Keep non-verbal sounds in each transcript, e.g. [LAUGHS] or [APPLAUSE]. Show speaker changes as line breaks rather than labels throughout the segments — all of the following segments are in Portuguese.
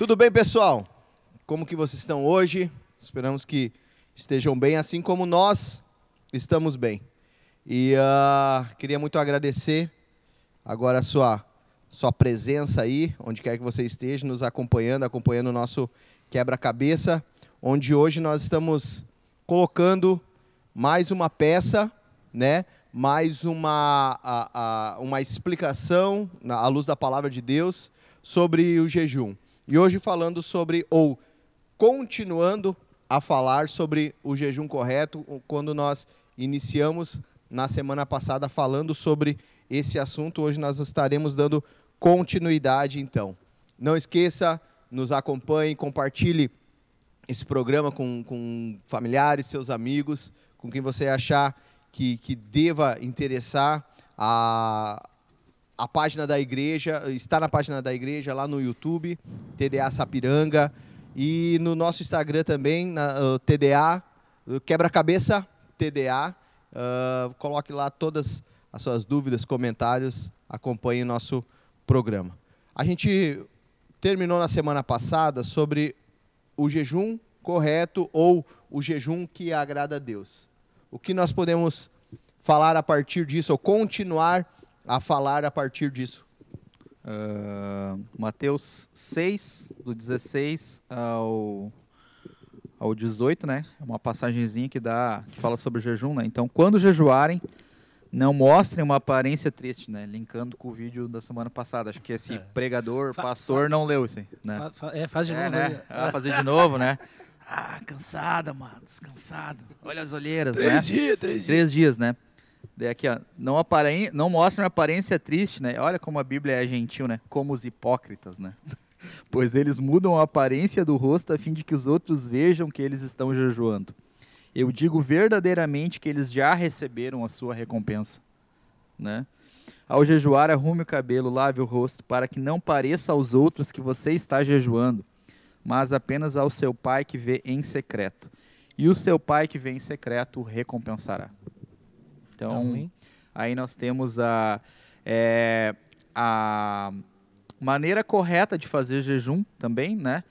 Tudo bem, pessoal? Como que vocês estão hoje? Esperamos que estejam bem, assim como nós estamos bem. E uh, queria muito agradecer agora a sua, sua presença aí, onde quer que você esteja, nos acompanhando, acompanhando o nosso quebra-cabeça, onde hoje nós estamos colocando mais uma peça, né? mais uma, a, a, uma explicação, à luz da palavra de Deus, sobre o jejum. E hoje falando sobre, ou continuando a falar sobre o jejum correto, quando nós iniciamos na semana passada falando sobre esse assunto, hoje nós estaremos dando continuidade então. Não esqueça, nos acompanhe, compartilhe esse programa com, com familiares, seus amigos, com quem você achar que, que deva interessar. A, a página da igreja, está na página da igreja lá no YouTube, TDA Sapiranga, e no nosso Instagram também, na, uh, TDA, Quebra-Cabeça TDA. Uh, coloque lá todas as suas dúvidas, comentários, acompanhe nosso programa. A gente terminou na semana passada sobre o jejum correto ou o jejum que agrada a Deus. O que nós podemos falar a partir disso ou continuar a falar a partir disso?
Uh, Mateus 6, do 16 ao, ao 18, né? É uma passagenzinha que, dá, que fala sobre o jejum, né? Então, quando jejuarem, não mostrem uma aparência triste, né? Linkando com o vídeo da semana passada. Acho que esse é. pregador, fa pastor, não leu isso aí, né?
Fa é, faz de é,
novo. Né? Ah, fazer de novo, né? [LAUGHS] Ah, cansada, mano, descansado. Olha as olheiras,
três
né?
Dias, três dias,
três dias. né? Aqui, ó, não, apare... não aparência triste, né? Olha como a Bíblia é gentil, né? Como os hipócritas, né? [LAUGHS] pois eles mudam a aparência do rosto a fim de que os outros vejam que eles estão jejuando. Eu digo verdadeiramente que eles já receberam a sua recompensa, né? Ao jejuar, arrume o cabelo, lave o rosto, para que não pareça aos outros que você está jejuando, mas apenas ao seu pai que vê em secreto. E o seu pai que vê em secreto o recompensará. Então, Amém. aí nós temos a, é, a maneira correta de fazer jejum também, né?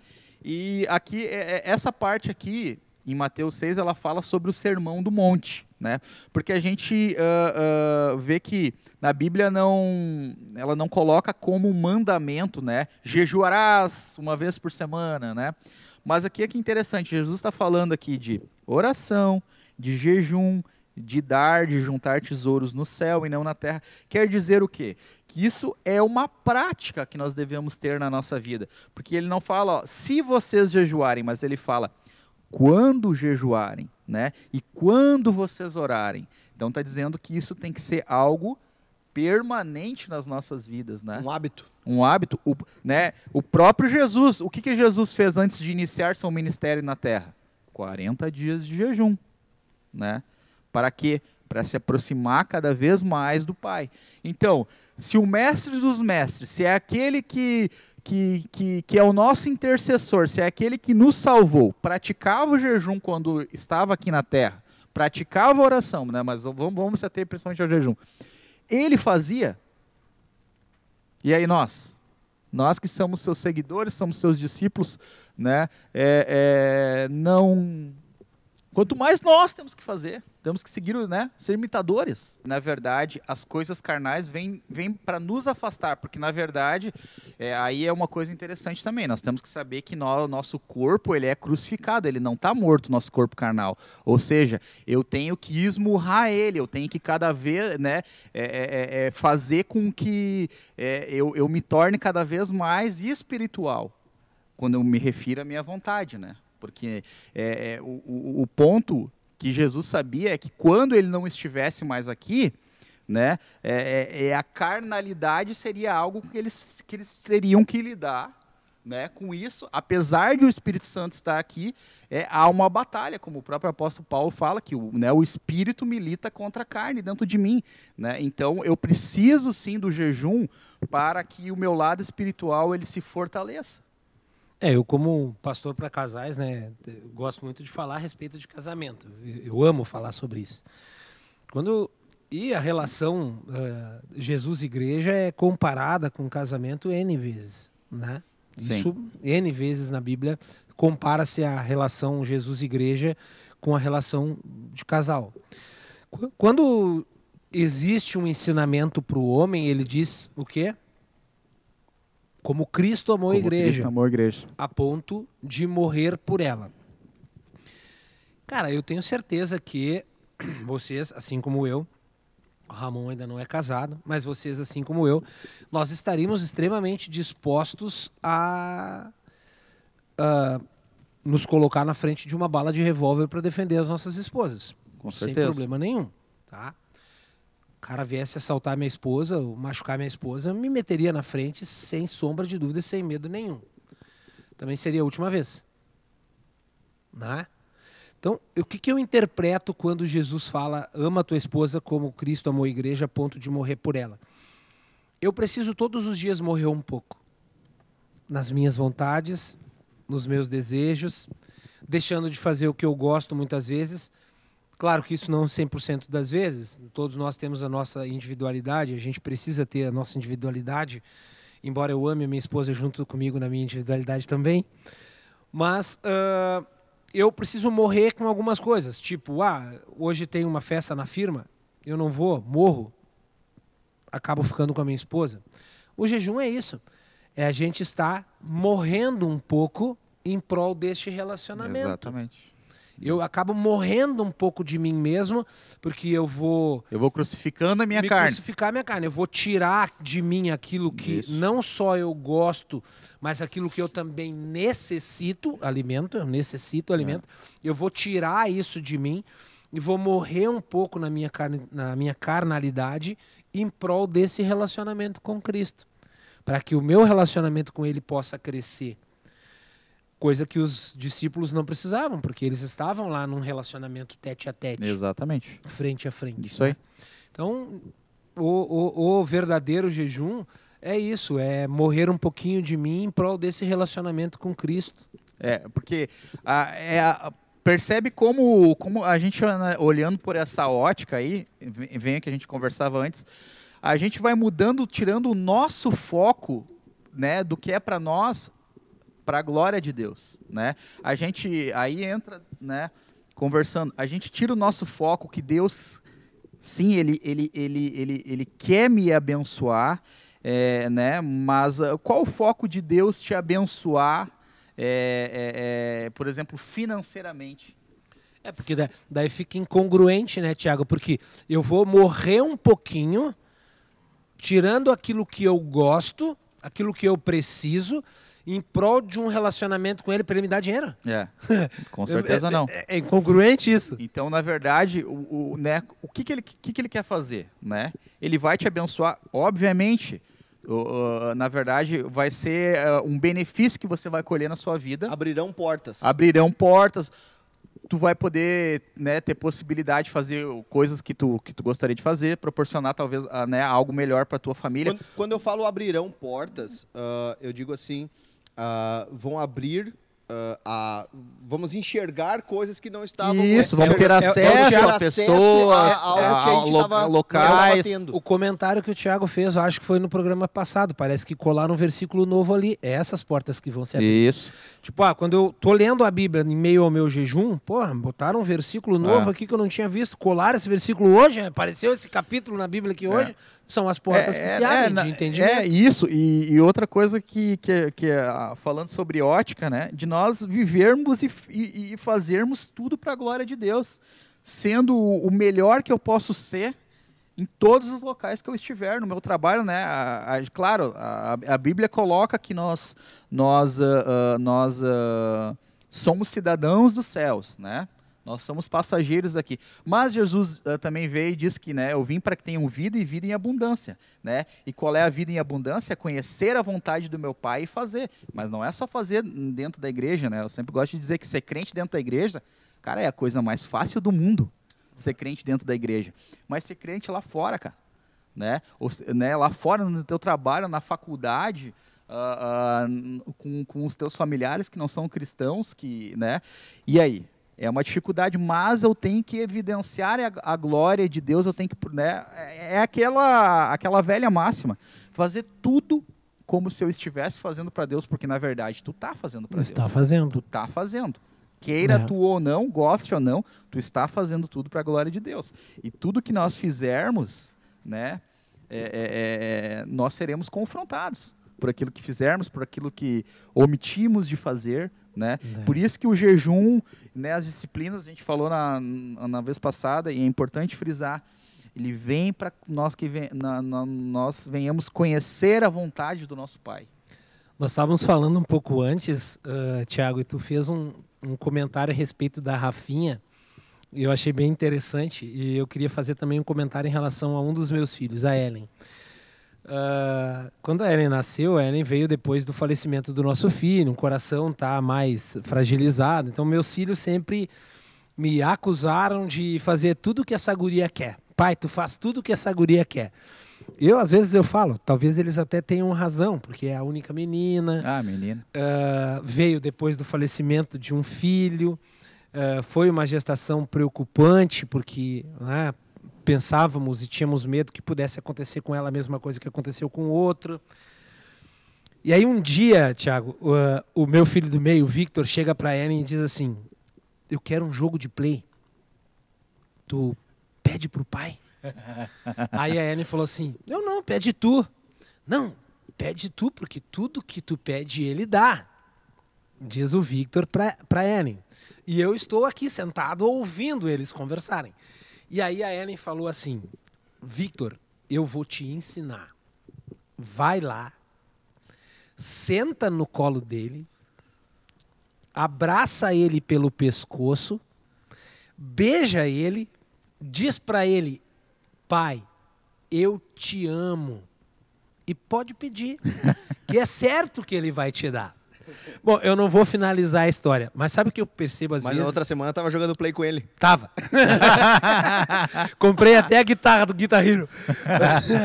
E aqui, é, é, essa parte aqui, em Mateus 6, ela fala sobre o sermão do monte, né? Porque a gente uh, uh, vê que na Bíblia não, ela não coloca como mandamento, né? Jejuarás uma vez por semana, né? Mas aqui é que interessante, Jesus está falando aqui de oração, de jejum, de dar, de juntar tesouros no céu e não na terra. Quer dizer o quê? Que isso é uma prática que nós devemos ter na nossa vida. Porque ele não fala, ó, se vocês jejuarem, mas ele fala, quando jejuarem, né? E quando vocês orarem. Então está dizendo que isso tem que ser algo permanente nas nossas vidas, né?
Um hábito.
Um hábito, o, né? O próprio Jesus, o que que Jesus fez antes de iniciar seu ministério na terra? 40 dias de jejum, né? Para quê? Para se aproximar cada vez mais do Pai. Então, se o mestre dos mestres, se é aquele que, que, que, que é o nosso intercessor, se é aquele que nos salvou, praticava o jejum quando estava aqui na terra, praticava a oração, né? mas vamos, vamos se ater principalmente ao jejum. Ele fazia. E aí nós? Nós que somos seus seguidores, somos seus discípulos, né? É, é, não. Quanto mais nós temos que fazer, temos que seguir, né? Ser imitadores. Na verdade, as coisas carnais vêm, vêm para nos afastar, porque na verdade, é, aí é uma coisa interessante também. Nós temos que saber que o nosso corpo ele é crucificado, ele não está morto, nosso corpo carnal. Ou seja, eu tenho que esmurrar ele, eu tenho que cada vez, né? É, é, é, é fazer com que é, eu, eu me torne cada vez mais espiritual, quando eu me refiro à minha vontade, né? Porque é, o, o, o ponto que Jesus sabia é que quando ele não estivesse mais aqui, né, é, é, é, a carnalidade seria algo que eles, que eles teriam que lidar né, com isso, apesar de o Espírito Santo estar aqui, é, há uma batalha, como o próprio apóstolo Paulo fala, que o, né, o Espírito milita contra a carne dentro de mim. Né? Então, eu preciso sim do jejum para que o meu lado espiritual ele se fortaleça.
É, eu como pastor para casais, né, gosto muito de falar a respeito de casamento. Eu amo falar sobre isso. Quando e a relação uh, Jesus igreja é comparada com casamento n vezes, né?
Sim.
Isso, N vezes na Bíblia, compara-se a relação Jesus-igreja com a relação de casal. Qu- Quando existe um ensinamento para o homem, ele diz o quê? Como Cristo amou a
Como
igreja
Cristo amou a igreja.
a ponto de morrer por ela. Cara, eu tenho certeza que [CLEARS THROAT] vocês, assim como eu, o Ramon ainda não é casado, mas vocês, assim como eu, nós estaríamos extremamente dispostos a, a nos colocar na frente de uma bala de revólver para defender as nossas esposas.
Com
sem
certeza.
problema nenhum, tá? Cara viesse assaltar minha esposa, machucar minha esposa, eu me meteria na frente sem sombra de dúvida, sem medo nenhum. Também seria a última vez. Né? Então, o que, que eu interpreto quando Jesus fala ama a tua esposa como Cristo amou a igreja a ponto de morrer por ela? Eu preciso todos os dias morrer um pouco. Nas minhas vontades, nos meus desejos, deixando de fazer o que eu gosto muitas vezes. Claro que isso não 100% das vezes, todos nós temos a nossa individualidade, a gente precisa ter a nossa individualidade, embora eu ame a minha esposa junto comigo na minha individualidade também. Mas ah, eu preciso morrer com algumas coisas, tipo, ah, hoje tem uma festa na firma, eu não vou, morro, acabo ficando com a minha esposa. O jejum é isso, é a gente estar morrendo um pouco em prol deste relacionamento.
Exatamente.
Eu acabo morrendo um pouco de mim mesmo, porque eu vou
Eu vou crucificando a minha carne.
crucificar minha carne. Eu vou tirar de mim aquilo que
Isso.
não só eu gosto, mas aquilo que eu também necessito, alimento, eu necessito alimento. Eu vou tirar isso de mim e vou morrer um pouco na minha, carne, na minha carnalidade em prol desse relacionamento com Cristo. Para que o meu relacionamento com Ele possa crescer. Coisa que os discípulos não precisavam, porque eles estavam lá num relacionamento tete a tete,
Exatamente.
frente a frente.
Isso aí.
Então, o, o, o verdadeiro jejum é isso, é morrer um pouquinho de mim em prol desse relacionamento com Cristo.
É, porque a, é a- percebe como, como a gente né, olhando por essa ótica aí, vem que a gente conversava antes, a gente vai mudando, tirando o nosso foco, né, do que é para nós, para a glória de Deus, né? A gente aí entra, né, conversando, a gente tira o nosso foco que Deus sim, ele ele ele ele, ele quer me abençoar, é, né? Mas ah, qual o foco de Deus te abençoar? é, é, é, por exemplo, financeiramente.
É porque da- daí fica incongruente, né, Tiago? Porque eu vou morrer um pouquinho, tirando aquilo que eu gosto, aquilo que eu preciso, em prol de um relacionamento com ele para ele me dar dinheiro.
É, [LAUGHS] com certeza não.
É, é incongruente isso.
Então, na verdade, o, o, né, o que, que, ele, que, que ele quer fazer? Né? Ele vai te abençoar, obviamente. o- o- na verdade, vai ser eh, um benefício que você vai colher na sua vida.
Abrirão portas.
Abrirão portas. Tu vai poder né, ter possibilidade de fazer coisas que tu, que tu gostaria de fazer, proporcionar talvez ah, né, algo melhor para tua família.
Quando, quando eu falo abrirão portas, ah, eu digo assim, ah, vão abrir, ah, a, vamos enxergar coisas que não estavam...
Isso, vamos ter
enxergar-
acesso
vamos ter
a
acesso
pessoas,
a,
locais.
O comentário que o Tiago fez, eu acho que foi no programa passado. Parece que colaram um versículo novo ali. É essas portas que vão se abrir.
Isso.
Tipo, ah, quando eu tô lendo a Bíblia em meio ao meu jejum, porra, botaram um versículo novo
É.
aqui que eu não tinha visto. Colaram esse versículo hoje, apareceu esse capítulo na Bíblia aqui hoje. São as portas que se abrem
na-
de entendimento.
É isso, e, e outra coisa que, que, que ah, falando sobre ótica, né, de nós vivermos e, e, e fazermos tudo para a glória de Deus, sendo o melhor que eu posso ser em todos os locais que eu estiver no meu trabalho, né? A- a- claro, a, a Bíblia coloca que nós nós ah, ah, nós ah, somos cidadãos dos céus, né? Nós somos passageiros aqui. Mas Jesus ah, também veio e disse que, né, eu vim para que tenham vida e vida em abundância, né? E qual é a vida em abundância? É conhecer a vontade do meu Pai e fazer. Mas não é só fazer dentro da igreja, né? Eu sempre gosto de dizer que ser crente dentro da igreja, cara, é a coisa mais fácil do mundo. Ser crente dentro da igreja. Mas ser crente lá fora, cara, né? Ou, né, lá fora no teu trabalho, na faculdade, ah, n- com, com os teus familiares que não são cristãos, que, né? E aí? É uma dificuldade, mas eu tenho que evidenciar a, a glória de Deus, eu tenho que, né? É é aquela, aquela velha máxima, fazer tudo como se eu estivesse fazendo para Deus, porque na verdade tu tá fazendo para Deus.
Está fazendo.
Tu tá fazendo. Queira
É.
tu ou não, goste ou não, tu está fazendo tudo para a glória de Deus. E tudo que nós fizermos, né, é- é- é- nós seremos confrontados por aquilo que fizermos, por aquilo que omitimos de fazer, né?
É.
Por isso que o jejum, né, as disciplinas, a gente falou na, na vez passada, e é importante frisar, ele vem para nós que vem, na- na- nós venhamos conhecer a vontade do nosso Pai.
Nós estávamos falando um pouco antes, uh, Tiago, e tu fez um, um comentário a respeito da Rafinha, e eu achei bem interessante, e eu queria fazer também um comentário em relação a um dos meus filhos, a Ellen. Uh, quando a Ellen nasceu, a Ellen veio depois do falecimento do nosso filho, o coração tá mais fragilizado, então meus filhos sempre me acusaram de fazer tudo que essa guria quer. Pai, tu faz tudo que essa guria quer. Eu, às vezes, eu falo, talvez eles até tenham razão, porque é a única menina,
Ah, menino.
ah, veio depois do falecimento de um filho, ah, foi uma gestação preocupante, porque né, pensávamos e tínhamos medo que pudesse acontecer com ela a mesma coisa que aconteceu com o outro. E aí um dia, Thiago, o meu filho do meio, o Victor, chega para Ellen e diz assim: Eu quero um jogo de play. Tu pede pro pai? [LAUGHS] Aí a Ellen falou assim: Eu não, pede tu. Não, pede tu, porque tudo que tu pede, ele dá. Diz o Victor para Ellen. E eu estou aqui sentado ouvindo eles conversarem. E aí a Ellen falou assim: Victor, eu vou te ensinar. Vai lá, senta no colo dele, abraça ele pelo pescoço, beija ele, diz para ele: Pai, eu te amo. E pode pedir, [LAUGHS] que é certo que ele vai te dar. Bom, eu não vou finalizar a história, mas sabe o que eu percebo às
Mas na
vezes?
outra semana eu tava jogando play com ele.
Tava. [LAUGHS] Comprei até a guitarra do Guitar Hero.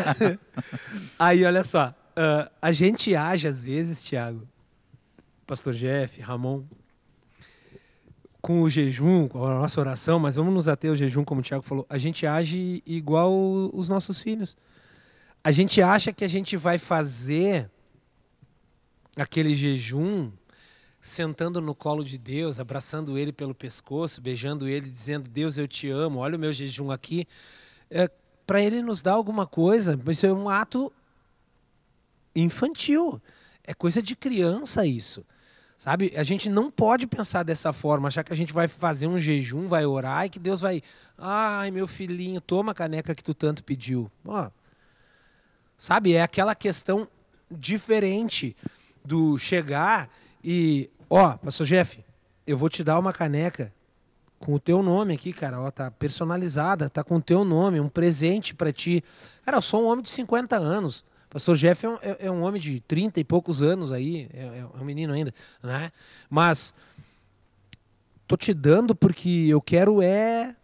[LAUGHS] Aí, olha só. ah, a gente age às vezes, Thiago, Pastor Jeff, Ramon, com o jejum, com a nossa oração, mas vamos nos ater ao jejum, como o Thiago falou. A gente age igual os nossos filhos. A gente acha que a gente vai fazer aquele jejum sentando no colo de Deus, abraçando ele pelo pescoço, beijando ele, dizendo: Deus, eu te amo, olha o meu jejum aqui. É, Para ele nos dar alguma coisa, isso é um ato infantil. É coisa de criança isso. Sabe? A gente não pode pensar dessa forma, achar que a gente vai fazer um jejum, vai orar e que Deus vai. Ai, meu filhinho, toma a caneca que tu tanto pediu. Ó, sabe? É aquela questão diferente do chegar e, ó, pastor Jeff, eu vou te dar uma caneca com o teu nome aqui, cara, ó, tá personalizada, tá com o teu nome, um presente para ti. Cara, eu sou um homem de 50 anos. Pastor Jeff é um, é- é um homem de 30 e poucos anos aí, é, é um menino ainda, né? Mas tô te dando porque eu quero é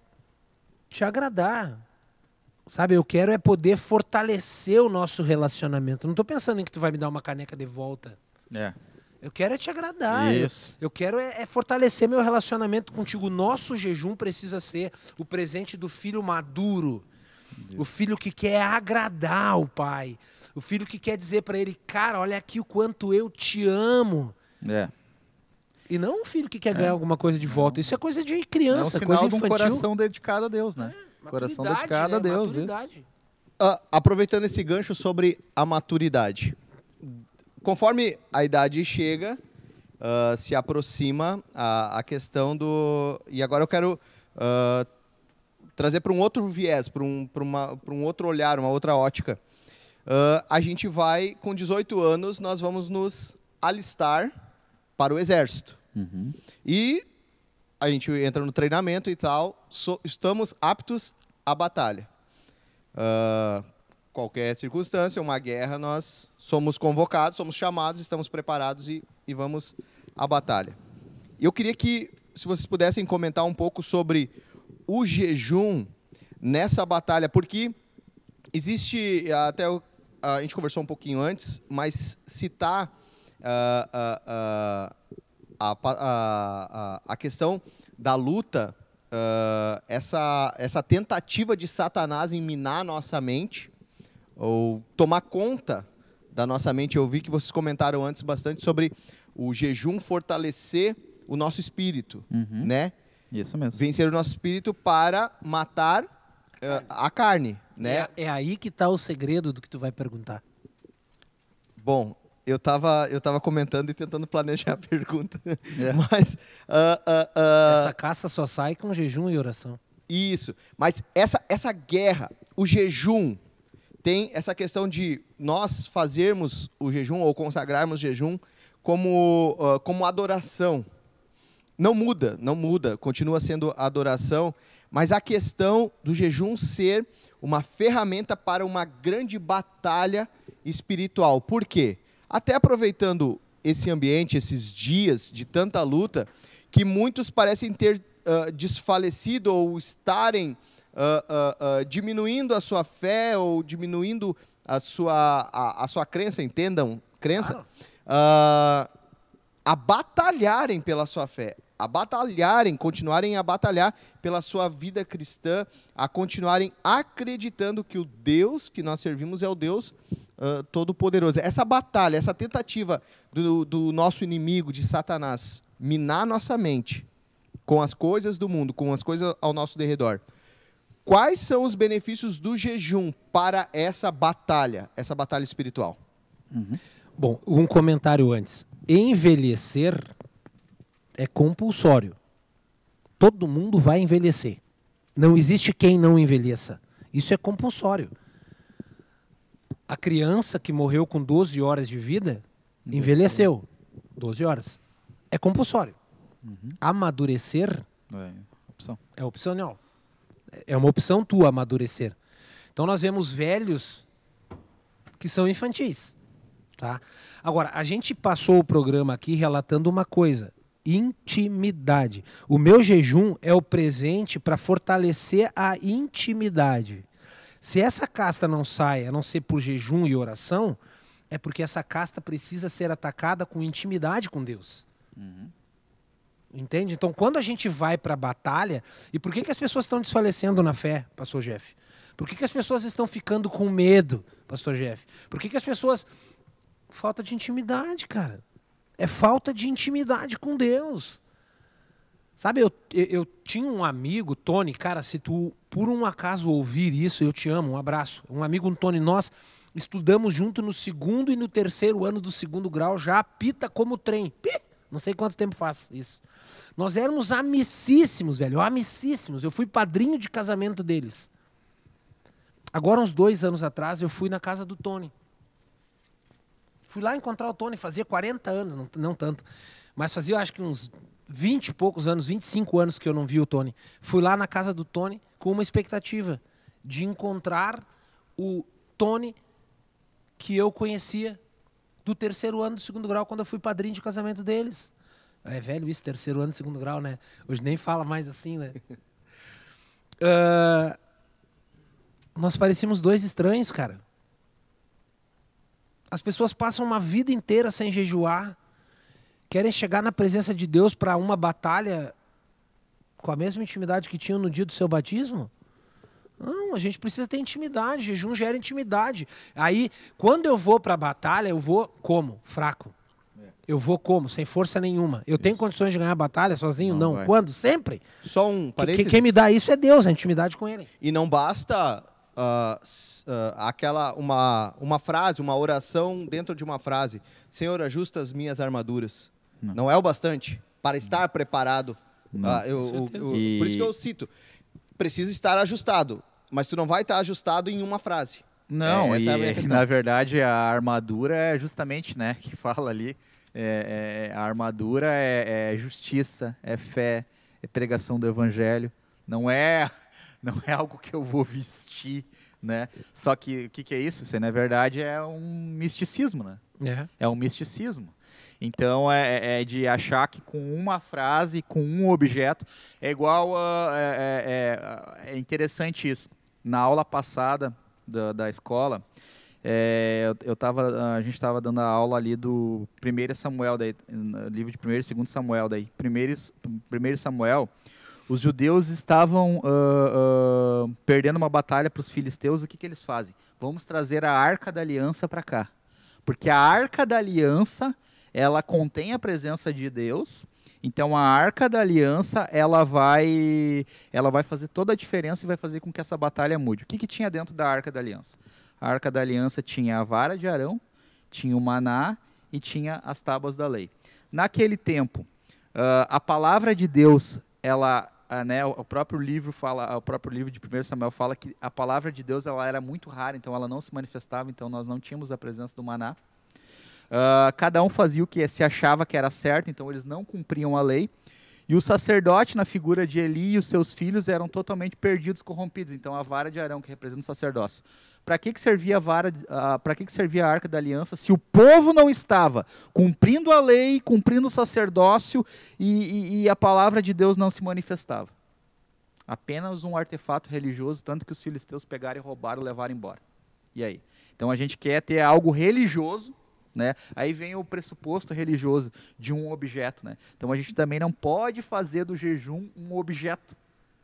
te agradar. Sabe, eu quero é poder fortalecer o nosso relacionamento. Não tô pensando em que tu vai me dar uma caneca de volta.
É.
Eu quero é te agradar. Eu-
Isso.
Eu quero é, é fortalecer meu relacionamento contigo. O Nosso jejum precisa ser o presente do filho maduro. O filho que quer agradar o pai. O filho que quer dizer para ele, cara, olha aqui o quanto eu te amo.
É.
E não um filho que quer ganhar alguma coisa de volta. Isso é coisa de
É um
criança, coisa
de um
infantil.
coração dedicado a Deus, né? coração
Maturidade,
dedicado a
né?
Deus, isso.
Maturidade.
Ah, aproveitando esse gancho sobre a maturidade. Conforme a idade chega, ah, se aproxima a, a questão do. E agora eu quero ah, trazer para um outro viés, para um, pra uma- pra um outro olhar, uma outra ótica. Ah, a gente vai, com 18 anos, nós vamos nos alistar para o exército.
Uhum.
E a gente entra no treinamento e tal, so- estamos aptos à batalha. Ah, qualquer circunstância, uma guerra, nós somos convocados, somos chamados, estamos preparados e, e vamos à batalha. Eu queria que, se vocês pudessem comentar um pouco sobre o jejum nessa batalha, porque existe, até a gente conversou um pouquinho antes, mas citar ah, ah, ah, a, a, a, questão da luta, ah, essa, essa tentativa de Satanás em minar nossa mente, ou tomar conta da nossa mente. Eu vi que vocês comentaram antes bastante sobre o jejum fortalecer o nosso espírito,
Uhum.
né?
Isso mesmo.
Vencer o nosso espírito para matar eh, a carne, né?
É, é aí que tá o segredo do que tu vai perguntar.
Bom, eu tava, eu tava comentando e tentando planejar a pergunta, [LAUGHS]
É. [LAUGHS]
mas ah, ah,
Essa caça só sai com jejum e oração.
Isso. Mas essa, essa guerra, o jejum, tem essa questão de nós fazermos o jejum ou consagrarmos o jejum como, ah, como adoração. Não muda, não muda, continua sendo adoração, mas a questão do jejum ser uma ferramenta para uma grande batalha espiritual. Por quê? Até aproveitando esse ambiente, esses dias de tanta luta, que muitos parecem ter ah, desfalecido ou estarem ah, ah, diminuindo a sua fé ou diminuindo a sua, a, a sua crença, entendam? Crença.
Claro.
a batalharem pela sua fé, a batalharem, continuarem a batalhar pela sua vida cristã, a continuarem acreditando que o Deus que nós servimos é o Deus ah, Todo-Poderoso. Essa batalha, essa tentativa do, do nosso inimigo, de Satanás, minar nossa mente com as coisas do mundo, com as coisas ao nosso derredor. Quais são os benefícios do jejum para essa batalha, essa batalha espiritual?
Bom, um comentário antes. Envelhecer é compulsório. Todo mundo vai envelhecer. Não existe quem não envelheça. Isso é compulsório. A criança que morreu com 12 horas de vida envelheceu. 12 horas. É compulsório. Amadurecer
É, opção.
é opcional. É uma opção tua amadurecer. Então nós vemos velhos que são infantis. Tá? Agora, a gente passou o programa aqui relatando uma coisa: intimidade. O meu jejum é o presente para fortalecer a intimidade. Se essa casta não sai, a não ser por jejum e oração, é porque essa casta precisa ser atacada com intimidade com Deus. Entende? Então, quando a gente vai para a batalha, e por que, que as pessoas estão desfalecendo na fé, pastor Jeff? Por que, que as pessoas estão ficando com medo, pastor Jeff? Por que, que as pessoas. Falta de intimidade, cara. É falta de intimidade com Deus. Sabe, eu, eu, eu tinha um amigo, Tony, cara, se tu por um acaso ouvir isso, eu te amo, um abraço. Um amigo, um Tony, nós estudamos junto no segundo e no terceiro ano do segundo grau, já apita como trem. Pi! Não sei quanto tempo faz isso. Nós éramos amicíssimos, velho, amicíssimos. Eu fui padrinho de casamento deles. Agora, uns dois anos atrás, eu fui na casa do Tony. Fui lá encontrar o Tony, fazia 40 anos, não, não tanto, mas fazia acho que uns 20 e poucos anos, 25 anos que eu não vi o Tony. Fui lá na casa do Tony com uma expectativa de encontrar o Tony que eu conhecia do terceiro ano do segundo grau, quando eu fui padrinho de casamento deles. É velho isso, terceiro ano do segundo grau, né? Hoje nem fala mais assim, né? [LAUGHS] Ah, nós parecíamos dois estranhos, cara. As pessoas passam uma vida inteira sem jejuar, querem chegar na presença de Deus para uma batalha com a mesma intimidade que tinham no dia do seu batismo? Não, a gente precisa ter intimidade, jejum gera intimidade. Aí, quando eu vou para a batalha, eu vou como? Fraco. Eu vou como? Sem força nenhuma. Eu tenho condições de ganhar a batalha sozinho?
Não
Não. Quando? Sempre.
Só um
Que- quem me dá isso é Deus, a intimidade com Ele.
E não basta s- ah, aquela uma, uma frase, uma oração dentro de uma frase. Senhor, ajusta as minhas armaduras. Não, é o bastante para estar preparado. Ah, eu-
Com
o-
certeza.
o-
E-
Por isso que eu cito. Precisa estar ajustado, mas tu não vai estar ajustado em uma frase.
Não,
É, essa
e
é a minha [LAUGHS] questão.
na verdade a armadura é justamente, né, que fala ali, é, é, a armadura é, é justiça, é fé, é pregação do evangelho, não é, [LAUGHS] não é algo que eu vou vestir, né? Só que o que, que é isso? Isso, na verdade, é um misticismo, né?
É.
É um misticismo. Então é, é de achar que com uma frase, com um objeto, é igual a, é, é- é interessante isso. Na aula passada da, da escola, é, eu, eu tava, a gente estava dando a aula ali do 1 Samuel, daí, livro de 1 e 2 Samuel. Daí, 1 Samuel, os judeus estavam ah, ah, perdendo uma batalha para os filisteus. O que, que eles fazem? Vamos trazer a arca da aliança para cá Porque a arca da aliança, ela contém a presença de Deus. Então a arca da aliança, ela vai ela vai fazer toda a diferença e vai fazer com que essa batalha mude. O que, que tinha dentro da arca da aliança? A arca da aliança tinha a vara de Arão, tinha o maná e tinha as tábuas da lei. Naquele tempo, uh, a palavra de Deus, ela Uh, né, o próprio livro fala, o próprio livro de 1 Samuel fala que a palavra de Deus ela era muito rara, então ela não se manifestava, então nós não tínhamos a presença do maná. Uh, cada um fazia o que se achava que era certo, então eles não cumpriam a lei. E o sacerdote, na figura de Eli e os seus filhos, eram totalmente perdidos, corrompidos. Então a vara de Arão, que representa o sacerdócio. Para que, que servia a vara, uh, para que, que servia a arca da aliança se o povo não estava cumprindo a lei, cumprindo o sacerdócio e, e, e a palavra de Deus não se manifestava? Apenas um artefato religioso, tanto que os filisteus pegaram e roubaram e levaram embora. E aí? Então a gente quer ter algo religioso né? Aí vem o pressuposto religioso de um objeto. Né? Então a gente também não pode fazer do jejum um objeto.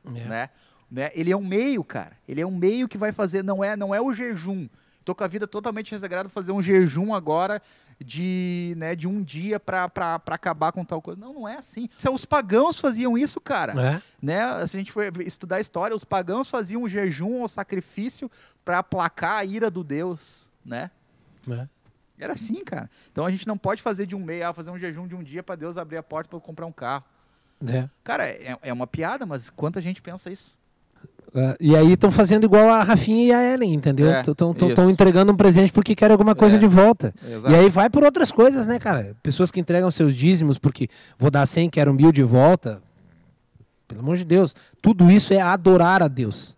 É. Né? Né? Ele é um meio, cara. Ele é um meio que vai fazer, não é, não é o jejum. Estou com a vida totalmente resagrada, fazer um jejum agora de, né, de um dia para acabar com tal coisa. Não, não é assim. Os pagãos faziam isso, cara. É. Né? Se a gente for estudar a história, os pagãos faziam um jejum ou sacrifício para aplacar a ira do Deus, né? É. Era assim, cara. Então a gente não pode fazer de um mês, ah, fazer um jejum de um dia para Deus abrir a porta para eu comprar um carro. É. Cara, é, é uma piada, mas quanta gente pensa isso?
Uh, e aí estão fazendo igual a Rafinha e a Ellen, entendeu? Estão é, entregando um presente porque querem alguma coisa é, de volta. Exato. E aí vai por outras coisas, né, cara? Pessoas que entregam seus dízimos porque vou dar 100, quero mil de volta. Pelo amor de Deus. Tudo isso é adorar a Deus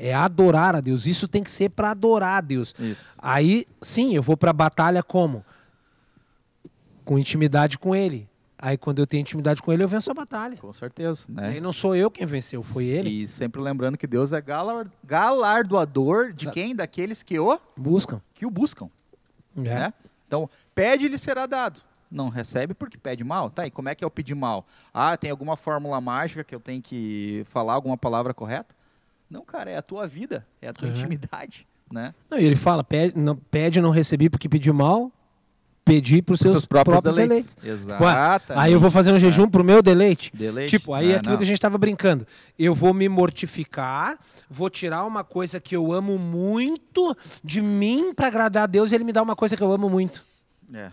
é adorar a Deus. Isso tem que ser para adorar a Deus. Isso. Aí, sim, eu vou para a batalha como? Com intimidade com Ele. Aí, quando eu tenho intimidade com Ele, eu venço a batalha.
Com certeza. Né?
E não sou eu quem venceu, foi Ele.
E sempre lembrando que Deus é galardoador de quem? Daqueles que o
buscam.
Que o buscam. É. Né? Então, pede e lhe será dado. Não recebe porque pede mal. Tá, e como é que é o pedir mal? Ah, tem alguma fórmula mágica que eu tenho que falar alguma palavra correta? Não, cara, é a tua vida, é a tua uhum. intimidade, né?
Não, e ele fala, pede não, pede, não recebi porque pediu mal, pedir para os seus, seus, próprios, próprios deleites.
deleites. Exato.
Aí eu vou fazer um jejum para o meu deleite. deleite. Tipo, aí é aquilo não. que a gente estava brincando. Eu vou me mortificar, vou tirar uma coisa que eu amo muito de mim para agradar a Deus e ele me dá uma coisa que eu amo muito. É.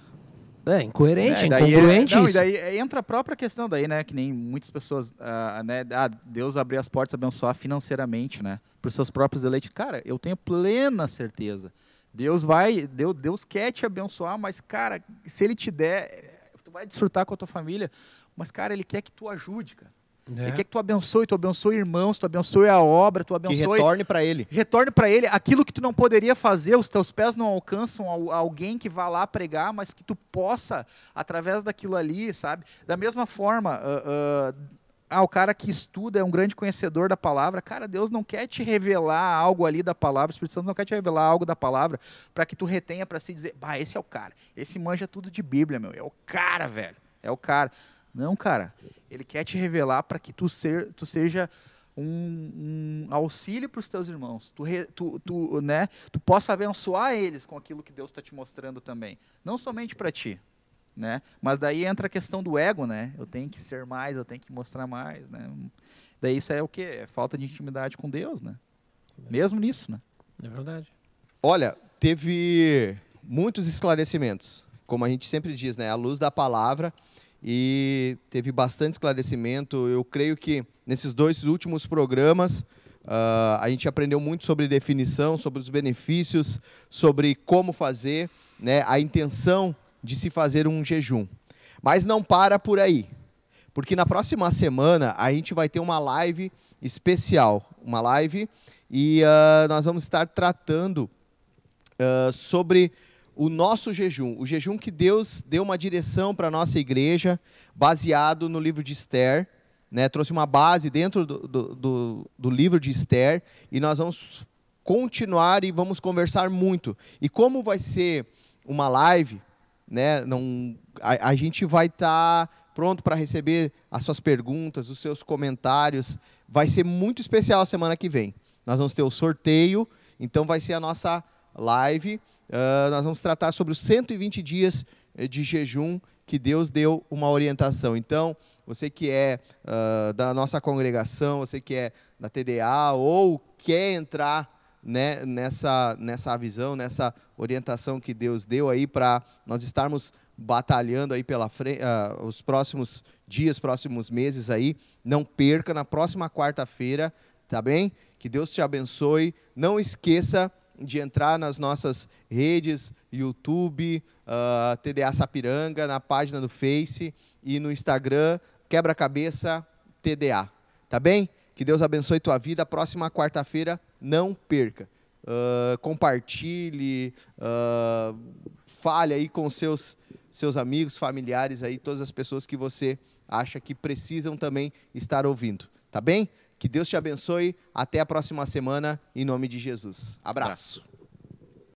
É, incoerente, é, incongruente não,
E daí entra a própria questão daí, né? Que nem muitas pessoas, uh, né? Ah, Deus abriu as portas abençoar financeiramente, né? Para os seus próprios eleitos. Cara, eu tenho plena certeza. Deus vai, Deus, Deus quer te abençoar, mas, cara, se Ele te der, tu vai desfrutar com a tua família. Mas, cara, Ele quer que tu ajude, cara. É. Ele quer que tu abençoe, tu abençoe irmãos, tu abençoe a obra, tu abençoe.
Que retorne para ele.
Retorne para ele aquilo que tu não poderia fazer, os teus pés não alcançam alguém que vá lá pregar, mas que tu possa, através daquilo ali, sabe? Da mesma forma, uh, uh, ah, o cara que estuda é um grande conhecedor da palavra. Cara, Deus não quer te revelar algo ali da palavra, o Espírito Santo não quer te revelar algo da palavra para que tu retenha para si dizer, bah, esse é o cara, esse manja tudo de Bíblia, meu, é o cara, velho, é o cara. Não, cara. Ele quer te revelar para que tu, ser, tu seja um, um auxílio para os teus irmãos. Tu, tu, tu, né, tu possa abençoar eles com aquilo que Deus está te mostrando também. Não somente para ti. Né? Mas daí entra a questão do ego, né? Eu tenho que ser mais, eu tenho que mostrar mais, né? Daí isso é o quê? É falta de intimidade com Deus, né? Mesmo nisso, né?
É verdade.
Olha, teve muitos esclarecimentos, como a gente sempre diz, né? A luz da palavra e teve bastante esclarecimento. Eu creio que nesses dois últimos programas uh, a gente aprendeu muito sobre definição, sobre os benefícios, sobre como fazer, né, a intenção de se fazer um jejum. Mas não para por aí, porque na próxima semana a gente vai ter uma live especial, uma live e uh, nós vamos estar tratando uh, sobre o nosso jejum, o jejum que Deus deu uma direção para a nossa igreja, baseado no livro de Esther, né? trouxe uma base dentro do, do, do, do livro de Esther, e nós vamos continuar e vamos conversar muito. E como vai ser uma live, né? Não, a, a gente vai estar tá pronto para receber as suas perguntas, os seus comentários. Vai ser muito especial a semana que vem. Nós vamos ter o sorteio, então vai ser a nossa live uh, nós vamos tratar sobre os 120 dias eh, de jejum que Deus deu uma orientação. Então, você que é uh, da nossa congregação, você que é da TDA ou quer entrar né, nessa, nessa visão, nessa orientação que Deus deu aí para nós estarmos batalhando aí pela frente, uh, os próximos dias, próximos meses aí. Não perca na próxima quarta-feira, tá bem? Que Deus te abençoe. Não esqueça de entrar nas nossas redes, YouTube, uh, ah, TDA Sapiranga, na página do Face e no Instagram, Quebra-Cabeça TDA. Tá bem? Que Deus abençoe tua vida. Próxima quarta-feira, não perca. Uh, compartilhe, uh, fale aí com seus, seus amigos, familiares aí, todas as pessoas que você acha que precisam também estar ouvindo. Tá bem? Que Deus te abençoe. Até a próxima semana, em nome de Jesus. Abraço. Abraço.